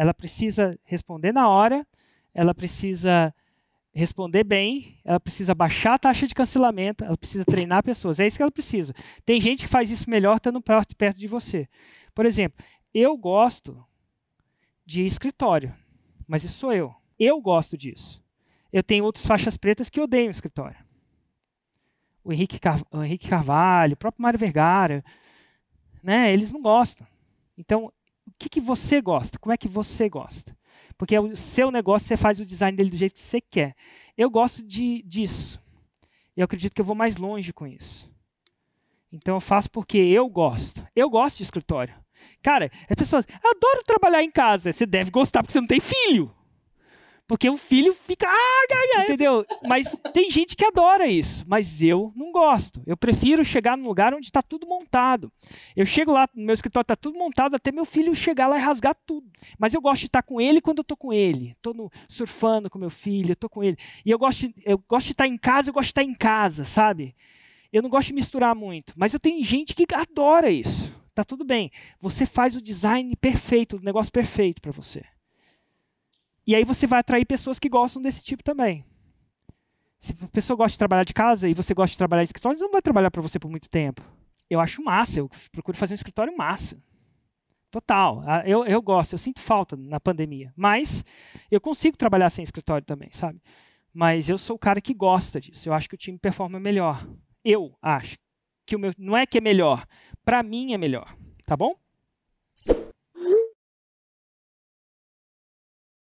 ela precisa responder na hora, ela precisa responder bem, ela precisa baixar a taxa de cancelamento, ela precisa treinar pessoas. É isso que ela precisa. Tem gente que faz isso melhor estando perto de você. Por exemplo, eu gosto de escritório, mas isso sou eu. Eu gosto disso. Eu tenho outras faixas pretas que odeiam escritório. O Henrique, Car o Henrique Carvalho, o próprio Mário Vergara, né? Eles não gostam. Então, que, que você gosta? Como é que você gosta? Porque o seu negócio, você faz o design dele do jeito que você quer. Eu gosto de, disso. Eu acredito que eu vou mais longe com isso. Então eu faço porque eu gosto. Eu gosto de escritório. Cara, as pessoas, eu adoro trabalhar em casa. Você deve gostar porque você não tem filho. Porque o filho fica. Ah, entendeu? Mas tem gente que adora isso. Mas eu não gosto. Eu prefiro chegar num lugar onde está tudo montado. Eu chego lá no meu escritório, está tudo montado, até meu filho chegar lá e rasgar tudo. Mas eu gosto de estar com ele quando eu estou com ele. Estou surfando com meu filho, estou com ele. E eu gosto, eu gosto de estar em casa, eu gosto de estar em casa, sabe? Eu não gosto de misturar muito. Mas eu tenho gente que adora isso. Tá tudo bem. Você faz o design perfeito, o negócio perfeito para você. E aí você vai atrair pessoas que gostam desse tipo também. Se a pessoa gosta de trabalhar de casa e você gosta de trabalhar em escritório, não vai trabalhar para você por muito tempo. Eu acho massa, eu procuro fazer um escritório massa. Total. Ah, eu, eu gosto, eu sinto falta na pandemia. Mas eu consigo trabalhar sem escritório também, sabe? Mas eu sou o cara que gosta disso. Eu acho que o time performa melhor. Eu acho que o meu. Não é que é melhor. Para mim é melhor. Tá bom?